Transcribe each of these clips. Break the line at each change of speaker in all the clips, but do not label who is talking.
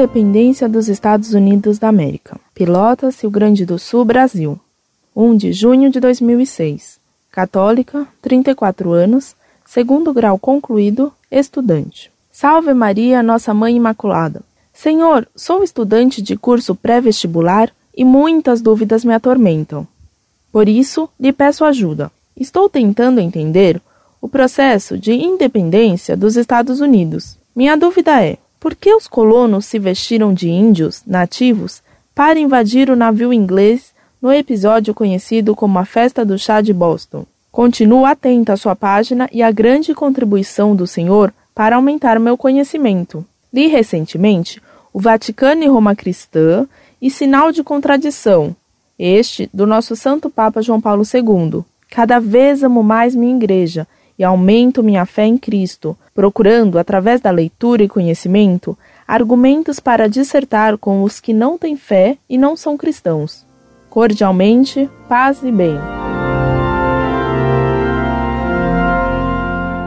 Independência dos Estados Unidos da América. Pelotas, Rio Grande do Sul, Brasil. 1 de junho de 2006. Católica, 34 anos, segundo grau concluído, estudante. Salve Maria, Nossa Mãe Imaculada. Senhor, sou estudante de curso pré-vestibular e muitas dúvidas me atormentam. Por isso, lhe peço ajuda. Estou tentando entender o processo de independência dos Estados Unidos. Minha dúvida é: por que os colonos se vestiram de índios nativos para invadir o navio inglês no episódio conhecido como a Festa do Chá de Boston? Continuo atento à sua página e à grande contribuição do senhor para aumentar meu conhecimento. Li recentemente o Vaticano e Roma Cristã e Sinal de Contradição, este do nosso Santo Papa João Paulo II. Cada vez amo mais minha igreja e aumento minha fé em Cristo, procurando, através da leitura e conhecimento, argumentos para dissertar com os que não têm fé e não são cristãos. Cordialmente, paz e bem.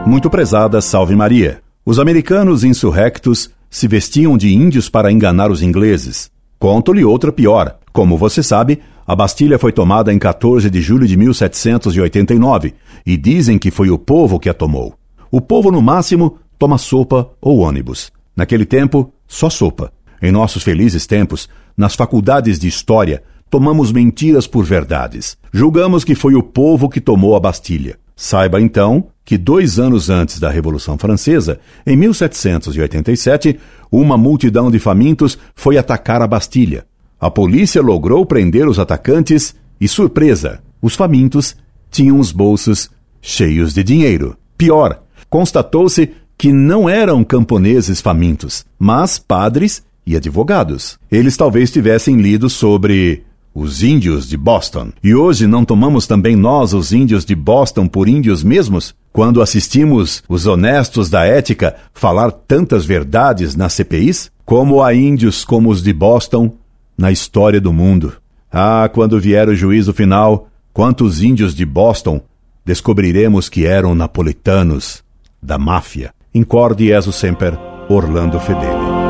Muito prezada Salve Maria. Os americanos insurrectos se vestiam de índios para enganar os ingleses. Conto-lhe outra pior. Como você sabe, a Bastilha foi tomada em 14 de julho de 1789 e dizem que foi o povo que a tomou. O povo, no máximo, toma sopa ou ônibus. Naquele tempo, só sopa. Em nossos felizes tempos, nas faculdades de história, tomamos mentiras por verdades. Julgamos que foi o povo que tomou a Bastilha. Saiba então que dois anos antes da Revolução Francesa, em 1787, uma multidão de famintos foi atacar a Bastilha. A polícia logrou prender os atacantes e, surpresa, os famintos tinham os bolsos cheios de dinheiro. Pior, constatou-se que não eram camponeses famintos, mas padres e advogados. Eles talvez tivessem lido sobre os índios de Boston. E hoje não tomamos também nós, os índios de Boston, por índios mesmos? Quando assistimos os honestos da ética falar tantas verdades nas CPIs? Como há índios como os de Boston na história do mundo. Ah, quando vier o juízo final, quantos índios de Boston descobriremos que eram napolitanos da máfia. Incorde Jesus Semper, Orlando Fedeli.